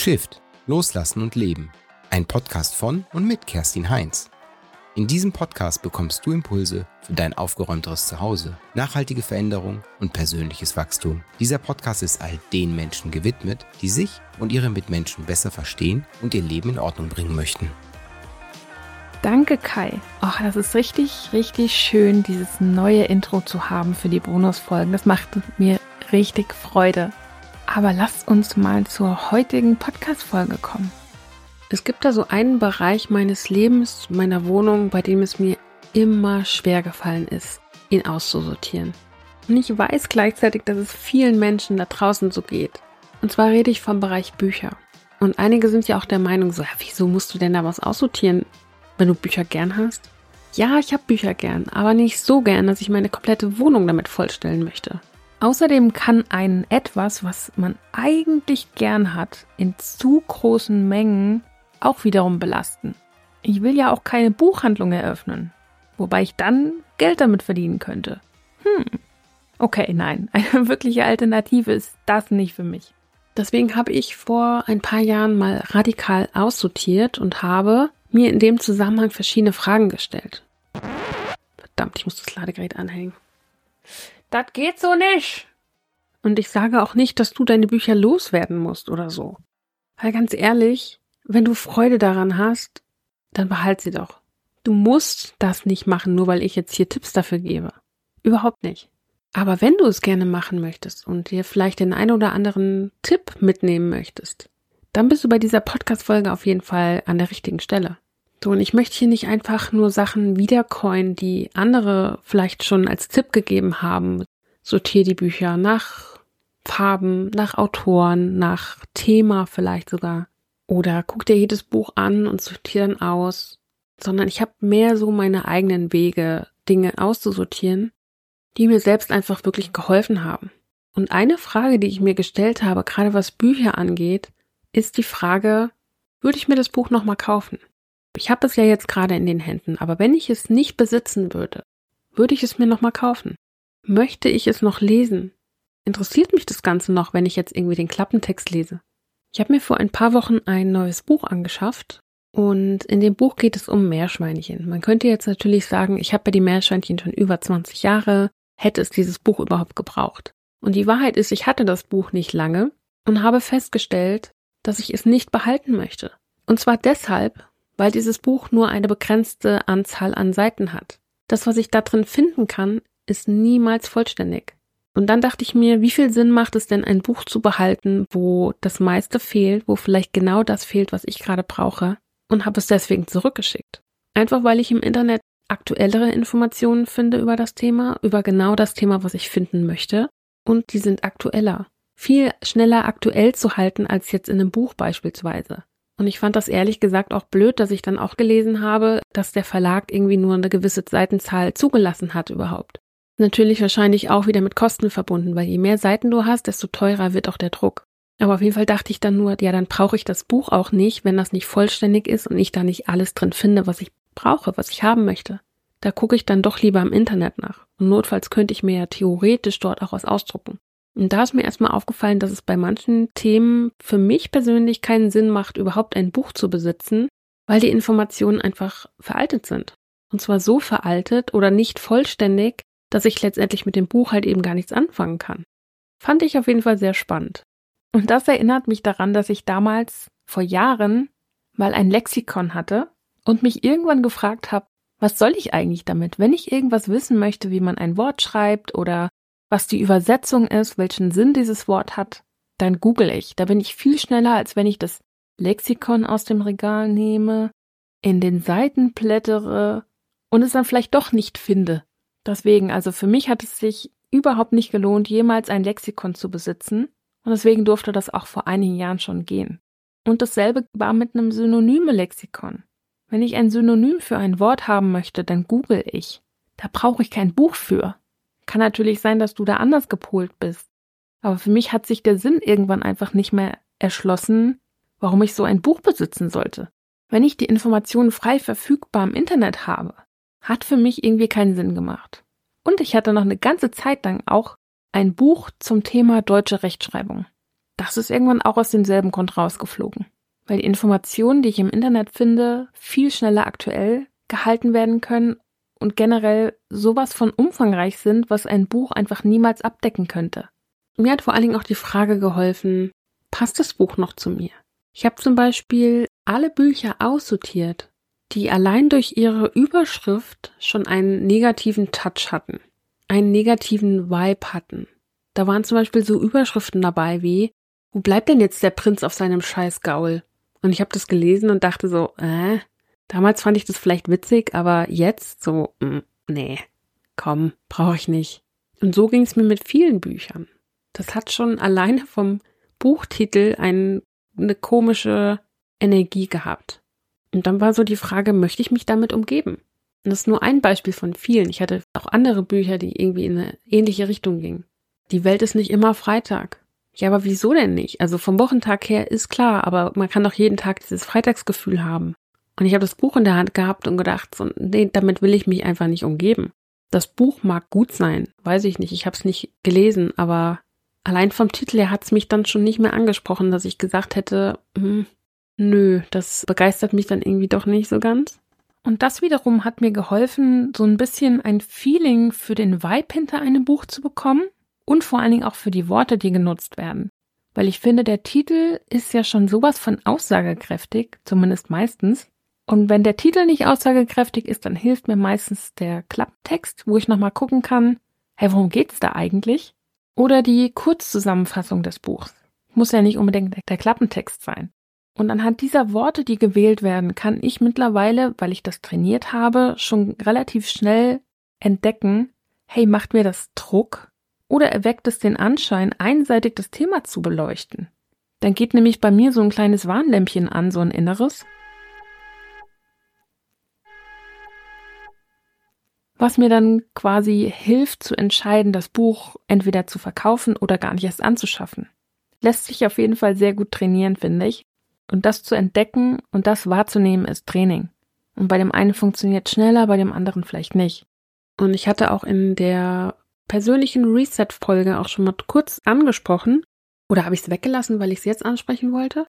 Shift, Loslassen und Leben. Ein Podcast von und mit Kerstin Heinz. In diesem Podcast bekommst du Impulse für dein aufgeräumteres Zuhause, nachhaltige Veränderung und persönliches Wachstum. Dieser Podcast ist all den Menschen gewidmet, die sich und ihre Mitmenschen besser verstehen und ihr Leben in Ordnung bringen möchten. Danke, Kai. Ach, das ist richtig, richtig schön, dieses neue Intro zu haben für die Bonusfolgen. Das macht mir richtig Freude. Aber lasst uns mal zur heutigen Podcast-Folge kommen. Es gibt da so einen Bereich meines Lebens, meiner Wohnung, bei dem es mir immer schwer gefallen ist, ihn auszusortieren. Und ich weiß gleichzeitig, dass es vielen Menschen da draußen so geht. Und zwar rede ich vom Bereich Bücher. Und einige sind ja auch der Meinung, so, ja, wieso musst du denn da was aussortieren? wenn du Bücher gern hast? Ja, ich habe Bücher gern, aber nicht so gern, dass ich meine komplette Wohnung damit vollstellen möchte. Außerdem kann ein etwas, was man eigentlich gern hat, in zu großen Mengen auch wiederum belasten. Ich will ja auch keine Buchhandlung eröffnen, wobei ich dann Geld damit verdienen könnte. Hm. Okay, nein, eine wirkliche Alternative ist das nicht für mich. Deswegen habe ich vor ein paar Jahren mal radikal aussortiert und habe mir in dem Zusammenhang verschiedene Fragen gestellt. Verdammt, ich muss das Ladegerät anhängen. Das geht so nicht. Und ich sage auch nicht, dass du deine Bücher loswerden musst oder so. Weil ganz ehrlich, wenn du Freude daran hast, dann behalt sie doch. Du musst das nicht machen, nur weil ich jetzt hier Tipps dafür gebe. Überhaupt nicht. Aber wenn du es gerne machen möchtest und dir vielleicht den einen oder anderen Tipp mitnehmen möchtest, dann bist du bei dieser Podcast-Folge auf jeden Fall an der richtigen Stelle. So, und ich möchte hier nicht einfach nur Sachen wiedercoin, die andere vielleicht schon als Tipp gegeben haben. Sortier die Bücher nach Farben, nach Autoren, nach Thema vielleicht sogar. Oder guck dir jedes Buch an und sortier dann aus. Sondern ich habe mehr so meine eigenen Wege, Dinge auszusortieren, die mir selbst einfach wirklich geholfen haben. Und eine Frage, die ich mir gestellt habe, gerade was Bücher angeht, ist die Frage, würde ich mir das Buch nochmal kaufen? Ich habe es ja jetzt gerade in den Händen, aber wenn ich es nicht besitzen würde, würde ich es mir nochmal kaufen? Möchte ich es noch lesen? Interessiert mich das Ganze noch, wenn ich jetzt irgendwie den Klappentext lese? Ich habe mir vor ein paar Wochen ein neues Buch angeschafft und in dem Buch geht es um Meerschweinchen. Man könnte jetzt natürlich sagen, ich habe ja die Meerschweinchen schon über 20 Jahre, hätte es dieses Buch überhaupt gebraucht. Und die Wahrheit ist, ich hatte das Buch nicht lange und habe festgestellt, dass ich es nicht behalten möchte. Und zwar deshalb, weil dieses Buch nur eine begrenzte Anzahl an Seiten hat. Das, was ich da drin finden kann, ist niemals vollständig. Und dann dachte ich mir, wie viel Sinn macht es denn, ein Buch zu behalten, wo das meiste fehlt, wo vielleicht genau das fehlt, was ich gerade brauche, und habe es deswegen zurückgeschickt. Einfach weil ich im Internet aktuellere Informationen finde über das Thema, über genau das Thema, was ich finden möchte, und die sind aktueller viel schneller aktuell zu halten als jetzt in einem Buch beispielsweise. Und ich fand das ehrlich gesagt auch blöd, dass ich dann auch gelesen habe, dass der Verlag irgendwie nur eine gewisse Seitenzahl zugelassen hat überhaupt. Natürlich wahrscheinlich auch wieder mit Kosten verbunden, weil je mehr Seiten du hast, desto teurer wird auch der Druck. Aber auf jeden Fall dachte ich dann nur, ja, dann brauche ich das Buch auch nicht, wenn das nicht vollständig ist und ich da nicht alles drin finde, was ich brauche, was ich haben möchte. Da gucke ich dann doch lieber im Internet nach. Und notfalls könnte ich mir ja theoretisch dort auch was ausdrucken. Und da ist mir erstmal aufgefallen, dass es bei manchen Themen für mich persönlich keinen Sinn macht, überhaupt ein Buch zu besitzen, weil die Informationen einfach veraltet sind. Und zwar so veraltet oder nicht vollständig, dass ich letztendlich mit dem Buch halt eben gar nichts anfangen kann. Fand ich auf jeden Fall sehr spannend. Und das erinnert mich daran, dass ich damals vor Jahren mal ein Lexikon hatte und mich irgendwann gefragt habe, was soll ich eigentlich damit? Wenn ich irgendwas wissen möchte, wie man ein Wort schreibt oder was die Übersetzung ist, welchen Sinn dieses Wort hat, dann google ich. Da bin ich viel schneller, als wenn ich das Lexikon aus dem Regal nehme, in den Seiten plättere und es dann vielleicht doch nicht finde. Deswegen, also für mich hat es sich überhaupt nicht gelohnt, jemals ein Lexikon zu besitzen und deswegen durfte das auch vor einigen Jahren schon gehen. Und dasselbe war mit einem synonyme Lexikon. Wenn ich ein Synonym für ein Wort haben möchte, dann google ich. Da brauche ich kein Buch für. Kann natürlich sein, dass du da anders gepolt bist. Aber für mich hat sich der Sinn irgendwann einfach nicht mehr erschlossen, warum ich so ein Buch besitzen sollte. Wenn ich die Informationen frei verfügbar im Internet habe, hat für mich irgendwie keinen Sinn gemacht. Und ich hatte noch eine ganze Zeit lang auch ein Buch zum Thema deutsche Rechtschreibung. das ist irgendwann auch aus demselben Grund rausgeflogen. Weil die Informationen, die ich im Internet finde, viel schneller aktuell gehalten werden können und generell sowas von umfangreich sind, was ein Buch einfach niemals abdecken könnte. Mir hat vor allen Dingen auch die Frage geholfen, passt das Buch noch zu mir? Ich habe zum Beispiel alle Bücher aussortiert, die allein durch ihre Überschrift schon einen negativen Touch hatten, einen negativen Vibe hatten. Da waren zum Beispiel so Überschriften dabei wie, wo bleibt denn jetzt der Prinz auf seinem scheiß Gaul? Und ich habe das gelesen und dachte so, äh, damals fand ich das vielleicht witzig, aber jetzt so, mh, mm, nee, komm, brauche ich nicht. Und so ging es mir mit vielen Büchern. Das hat schon alleine vom Buchtitel ein, eine komische Energie gehabt. Und dann war so die Frage, möchte ich mich damit umgeben? Und das ist nur ein Beispiel von vielen. Ich hatte auch andere Bücher, die irgendwie in eine ähnliche Richtung gingen. Die Welt ist nicht immer Freitag. Ja, aber wieso denn nicht? Also vom Wochentag her ist klar, aber man kann doch jeden Tag dieses Freitagsgefühl haben. Und ich habe das Buch in der Hand gehabt und gedacht, so, nee, damit will ich mich einfach nicht umgeben. Das Buch mag gut sein, weiß ich nicht, ich habe es nicht gelesen, aber allein vom Titel her hat es mich dann schon nicht mehr angesprochen, dass ich gesagt hätte, hm, nö, das begeistert mich dann irgendwie doch nicht so ganz. Und das wiederum hat mir geholfen, so ein bisschen ein Feeling für den Vibe hinter einem Buch zu bekommen und vor allen Dingen auch für die Worte, die genutzt werden. Weil ich finde, der Titel ist ja schon sowas von aussagekräftig, zumindest meistens. Und wenn der Titel nicht aussagekräftig ist, dann hilft mir meistens der Klapptext, wo ich nochmal gucken kann, hey, worum geht's da eigentlich? Oder die Kurzzusammenfassung des Buchs. Muss ja nicht unbedingt der Klappentext sein. Und anhand dieser Worte, die gewählt werden, kann ich mittlerweile, weil ich das trainiert habe, schon relativ schnell entdecken, hey, macht mir das Druck? Oder erweckt es den Anschein, einseitig das Thema zu beleuchten? Dann geht nämlich bei mir so ein kleines Warnlämpchen an, so ein inneres. Was mir dann quasi hilft zu entscheiden, das Buch entweder zu verkaufen oder gar nicht erst anzuschaffen. Lässt sich auf jeden Fall sehr gut trainieren, finde ich. Und das zu entdecken und das wahrzunehmen ist Training. Und bei dem einen funktioniert schneller, bei dem anderen vielleicht nicht. Und ich hatte auch in der persönlichen Reset-Folge auch schon mal kurz angesprochen. Oder habe ich es weggelassen, weil ich es jetzt ansprechen wollte?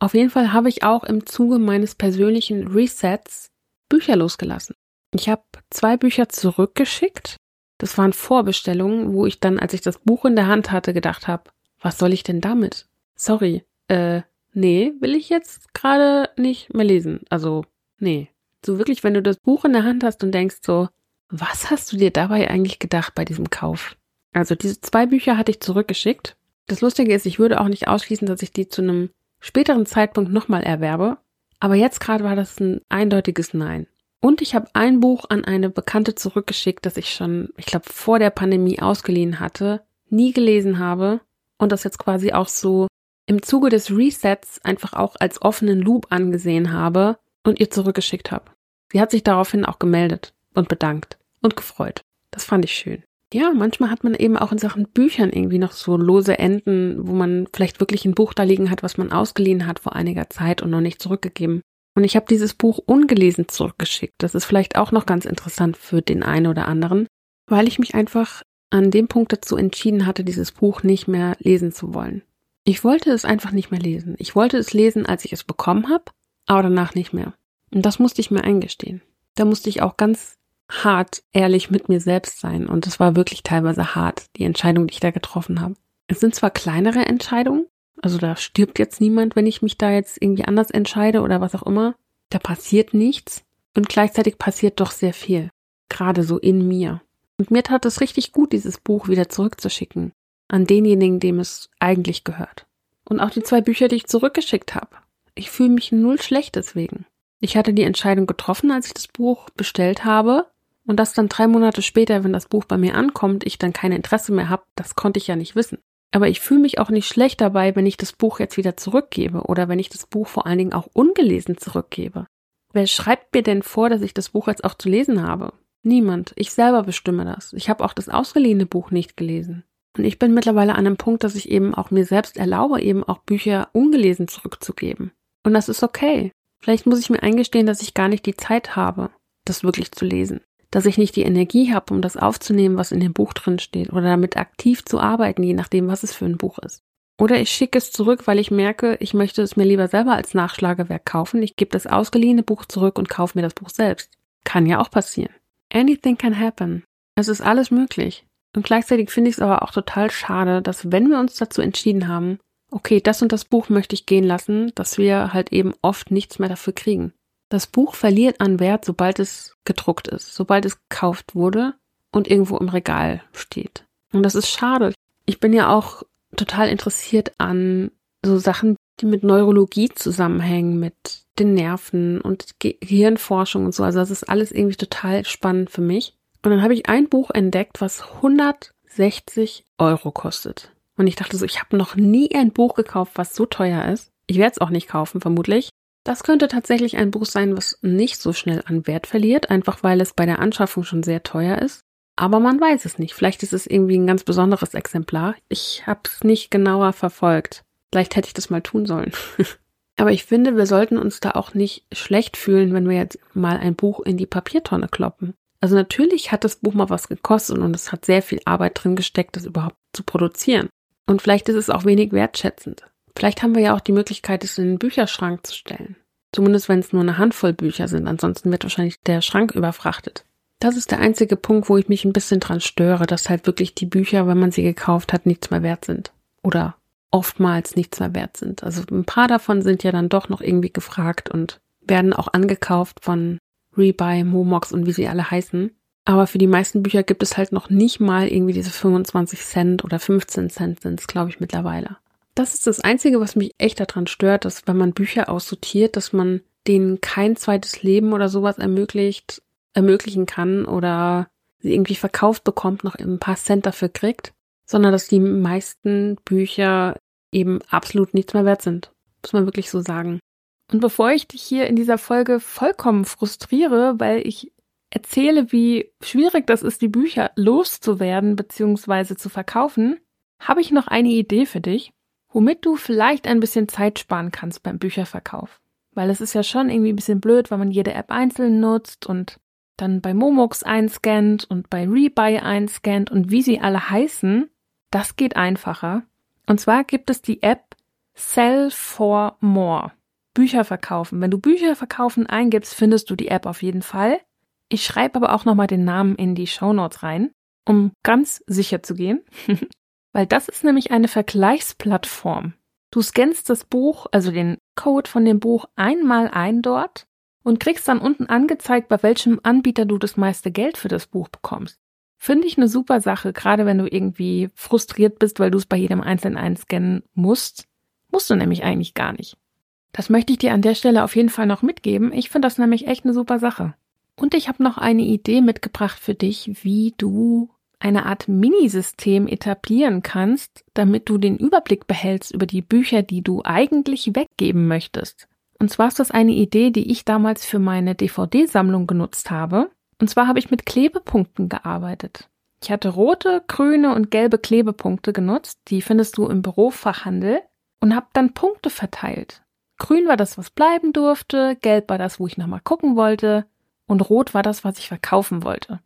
Auf jeden Fall habe ich auch im Zuge meines persönlichen Resets Bücher losgelassen. Ich habe zwei Bücher zurückgeschickt. Das waren Vorbestellungen, wo ich dann, als ich das Buch in der Hand hatte, gedacht habe, was soll ich denn damit? Sorry, äh, nee, will ich jetzt gerade nicht mehr lesen. Also, nee. So wirklich, wenn du das Buch in der Hand hast und denkst so, was hast du dir dabei eigentlich gedacht bei diesem Kauf? Also diese zwei Bücher hatte ich zurückgeschickt. Das Lustige ist, ich würde auch nicht ausschließen, dass ich die zu einem späteren Zeitpunkt nochmal erwerbe. Aber jetzt gerade war das ein eindeutiges Nein. Und ich habe ein Buch an eine Bekannte zurückgeschickt, das ich schon, ich glaube, vor der Pandemie ausgeliehen hatte, nie gelesen habe und das jetzt quasi auch so im Zuge des Resets einfach auch als offenen Loop angesehen habe und ihr zurückgeschickt habe. Sie hat sich daraufhin auch gemeldet und bedankt und gefreut. Das fand ich schön. Ja, manchmal hat man eben auch in Sachen Büchern irgendwie noch so lose Enden, wo man vielleicht wirklich ein Buch da liegen hat, was man ausgeliehen hat vor einiger Zeit und noch nicht zurückgegeben. Und ich habe dieses Buch ungelesen zurückgeschickt. Das ist vielleicht auch noch ganz interessant für den einen oder anderen, weil ich mich einfach an dem Punkt dazu entschieden hatte, dieses Buch nicht mehr lesen zu wollen. Ich wollte es einfach nicht mehr lesen. Ich wollte es lesen, als ich es bekommen habe, aber danach nicht mehr. Und das musste ich mir eingestehen. Da musste ich auch ganz hart ehrlich mit mir selbst sein. Und es war wirklich teilweise hart, die Entscheidung, die ich da getroffen habe. Es sind zwar kleinere Entscheidungen, also da stirbt jetzt niemand, wenn ich mich da jetzt irgendwie anders entscheide oder was auch immer. Da passiert nichts und gleichzeitig passiert doch sehr viel. Gerade so in mir. Und mir tat es richtig gut, dieses Buch wieder zurückzuschicken. An denjenigen, dem es eigentlich gehört. Und auch die zwei Bücher, die ich zurückgeschickt habe. Ich fühle mich null schlecht deswegen. Ich hatte die Entscheidung getroffen, als ich das Buch bestellt habe. Und dass dann drei Monate später, wenn das Buch bei mir ankommt, ich dann kein Interesse mehr habe, das konnte ich ja nicht wissen. Aber ich fühle mich auch nicht schlecht dabei, wenn ich das Buch jetzt wieder zurückgebe oder wenn ich das Buch vor allen Dingen auch ungelesen zurückgebe. Wer schreibt mir denn vor, dass ich das Buch jetzt auch zu lesen habe? Niemand. Ich selber bestimme das. Ich habe auch das ausgeliehene Buch nicht gelesen. Und ich bin mittlerweile an einem Punkt, dass ich eben auch mir selbst erlaube, eben auch Bücher ungelesen zurückzugeben. Und das ist okay. Vielleicht muss ich mir eingestehen, dass ich gar nicht die Zeit habe, das wirklich zu lesen dass ich nicht die Energie habe, um das aufzunehmen, was in dem Buch drin steht, oder damit aktiv zu arbeiten, je nachdem, was es für ein Buch ist. Oder ich schicke es zurück, weil ich merke, ich möchte es mir lieber selber als Nachschlagewerk kaufen. Ich gebe das ausgeliehene Buch zurück und kaufe mir das Buch selbst. Kann ja auch passieren. Anything can happen. Es ist alles möglich. Und gleichzeitig finde ich es aber auch total schade, dass wenn wir uns dazu entschieden haben, okay, das und das Buch möchte ich gehen lassen, dass wir halt eben oft nichts mehr dafür kriegen. Das Buch verliert an Wert, sobald es gedruckt ist, sobald es gekauft wurde und irgendwo im Regal steht. Und das ist schade. Ich bin ja auch total interessiert an so Sachen, die mit Neurologie zusammenhängen, mit den Nerven und Gehirnforschung und so. Also das ist alles irgendwie total spannend für mich. Und dann habe ich ein Buch entdeckt, was 160 Euro kostet. Und ich dachte so, ich habe noch nie ein Buch gekauft, was so teuer ist. Ich werde es auch nicht kaufen, vermutlich. Das könnte tatsächlich ein Buch sein, was nicht so schnell an Wert verliert, einfach weil es bei der Anschaffung schon sehr teuer ist. Aber man weiß es nicht. Vielleicht ist es irgendwie ein ganz besonderes Exemplar. Ich habe es nicht genauer verfolgt. Vielleicht hätte ich das mal tun sollen. Aber ich finde, wir sollten uns da auch nicht schlecht fühlen, wenn wir jetzt mal ein Buch in die Papiertonne kloppen. Also natürlich hat das Buch mal was gekostet und es hat sehr viel Arbeit drin gesteckt, das überhaupt zu produzieren. Und vielleicht ist es auch wenig wertschätzend. Vielleicht haben wir ja auch die Möglichkeit, es in den Bücherschrank zu stellen. Zumindest wenn es nur eine Handvoll Bücher sind, ansonsten wird wahrscheinlich der Schrank überfrachtet. Das ist der einzige Punkt, wo ich mich ein bisschen dran störe, dass halt wirklich die Bücher, wenn man sie gekauft hat, nichts mehr wert sind. Oder oftmals nichts mehr wert sind. Also ein paar davon sind ja dann doch noch irgendwie gefragt und werden auch angekauft von Rebuy, Momox und wie sie alle heißen. Aber für die meisten Bücher gibt es halt noch nicht mal irgendwie diese 25 Cent oder 15 Cent sind es, glaube ich, mittlerweile. Das ist das Einzige, was mich echt daran stört, dass wenn man Bücher aussortiert, dass man denen kein zweites Leben oder sowas ermöglicht, ermöglichen kann oder sie irgendwie verkauft bekommt, noch ein paar Cent dafür kriegt, sondern dass die meisten Bücher eben absolut nichts mehr wert sind. Muss man wirklich so sagen. Und bevor ich dich hier in dieser Folge vollkommen frustriere, weil ich erzähle, wie schwierig das ist, die Bücher loszuwerden bzw. zu verkaufen, habe ich noch eine Idee für dich, womit du vielleicht ein bisschen Zeit sparen kannst beim Bücherverkauf. Weil es ist ja schon irgendwie ein bisschen blöd, weil man jede App einzeln nutzt und dann bei Momox einscannt und bei Rebuy einscannt und wie sie alle heißen. Das geht einfacher. Und zwar gibt es die App Sell for More. Bücher verkaufen. Wenn du Bücher verkaufen eingibst, findest du die App auf jeden Fall. Ich schreibe aber auch nochmal den Namen in die Show Notes rein, um ganz sicher zu gehen. Weil das ist nämlich eine Vergleichsplattform. Du scannst das Buch, also den Code von dem Buch einmal ein dort und kriegst dann unten angezeigt, bei welchem Anbieter du das meiste Geld für das Buch bekommst. Finde ich eine super Sache, gerade wenn du irgendwie frustriert bist, weil du es bei jedem einzelnen einscannen musst. Musst du nämlich eigentlich gar nicht. Das möchte ich dir an der Stelle auf jeden Fall noch mitgeben. Ich finde das nämlich echt eine super Sache. Und ich habe noch eine Idee mitgebracht für dich, wie du eine Art Minisystem etablieren kannst, damit du den Überblick behältst über die Bücher, die du eigentlich weggeben möchtest. Und zwar ist das eine Idee, die ich damals für meine DVD-Sammlung genutzt habe. Und zwar habe ich mit Klebepunkten gearbeitet. Ich hatte rote, grüne und gelbe Klebepunkte genutzt, die findest du im Bürofachhandel, und habe dann Punkte verteilt. Grün war das, was bleiben durfte, gelb war das, wo ich nochmal gucken wollte, und rot war das, was ich verkaufen wollte.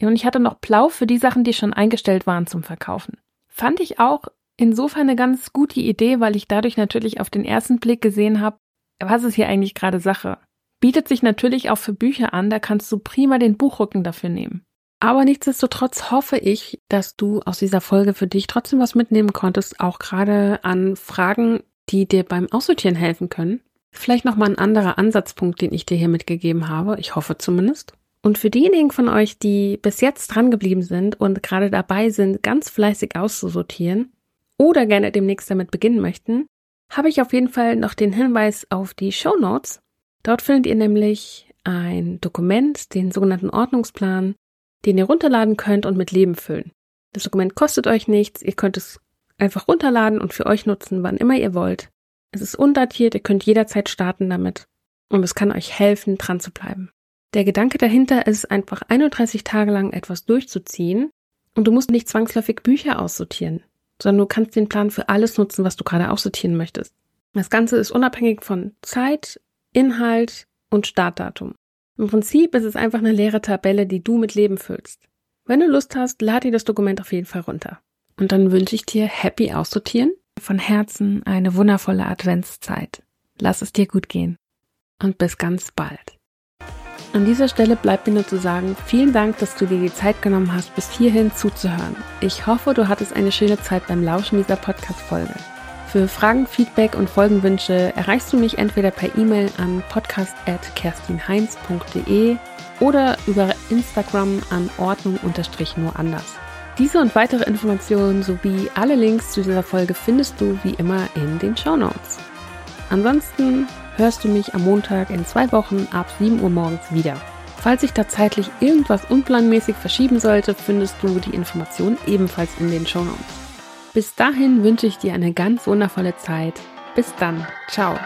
Und ich hatte noch blau für die Sachen, die schon eingestellt waren zum Verkaufen. Fand ich auch insofern eine ganz gute Idee, weil ich dadurch natürlich auf den ersten Blick gesehen habe, was ist hier eigentlich gerade Sache. Bietet sich natürlich auch für Bücher an, da kannst du prima den Buchrücken dafür nehmen. Aber nichtsdestotrotz hoffe ich, dass du aus dieser Folge für dich trotzdem was mitnehmen konntest, auch gerade an Fragen, die dir beim Aussortieren helfen können. Vielleicht nochmal ein anderer Ansatzpunkt, den ich dir hier mitgegeben habe. Ich hoffe zumindest. Und für diejenigen von euch, die bis jetzt dran geblieben sind und gerade dabei sind, ganz fleißig auszusortieren oder gerne demnächst damit beginnen möchten, habe ich auf jeden Fall noch den Hinweis auf die Show Notes. Dort findet ihr nämlich ein Dokument, den sogenannten Ordnungsplan, den ihr runterladen könnt und mit Leben füllen. Das Dokument kostet euch nichts, ihr könnt es einfach runterladen und für euch nutzen, wann immer ihr wollt. Es ist undatiert, ihr könnt jederzeit starten damit und es kann euch helfen, dran zu bleiben. Der Gedanke dahinter ist einfach 31 Tage lang etwas durchzuziehen und du musst nicht zwangsläufig Bücher aussortieren, sondern du kannst den Plan für alles nutzen, was du gerade aussortieren möchtest. Das Ganze ist unabhängig von Zeit, Inhalt und Startdatum. Im Prinzip ist es einfach eine leere Tabelle, die du mit Leben füllst. Wenn du Lust hast, lad dir das Dokument auf jeden Fall runter. Und dann wünsche ich dir happy aussortieren von Herzen eine wundervolle Adventszeit. Lass es dir gut gehen. Und bis ganz bald. An dieser Stelle bleibt mir nur zu sagen, vielen Dank, dass du dir die Zeit genommen hast, bis hierhin zuzuhören. Ich hoffe, du hattest eine schöne Zeit beim Lauschen dieser Podcast-Folge. Für Fragen, Feedback und Folgenwünsche erreichst du mich entweder per E-Mail an podcast.kerstinheinz.de oder über Instagram an Ordnung-nur anders. Diese und weitere Informationen sowie alle Links zu dieser Folge findest du wie immer in den Show Notes. Ansonsten hörst du mich am Montag in zwei Wochen ab 7 Uhr morgens wieder. Falls sich da zeitlich irgendwas unplanmäßig verschieben sollte, findest du die Informationen ebenfalls in den Show Notes. Bis dahin wünsche ich dir eine ganz wundervolle Zeit. Bis dann. Ciao.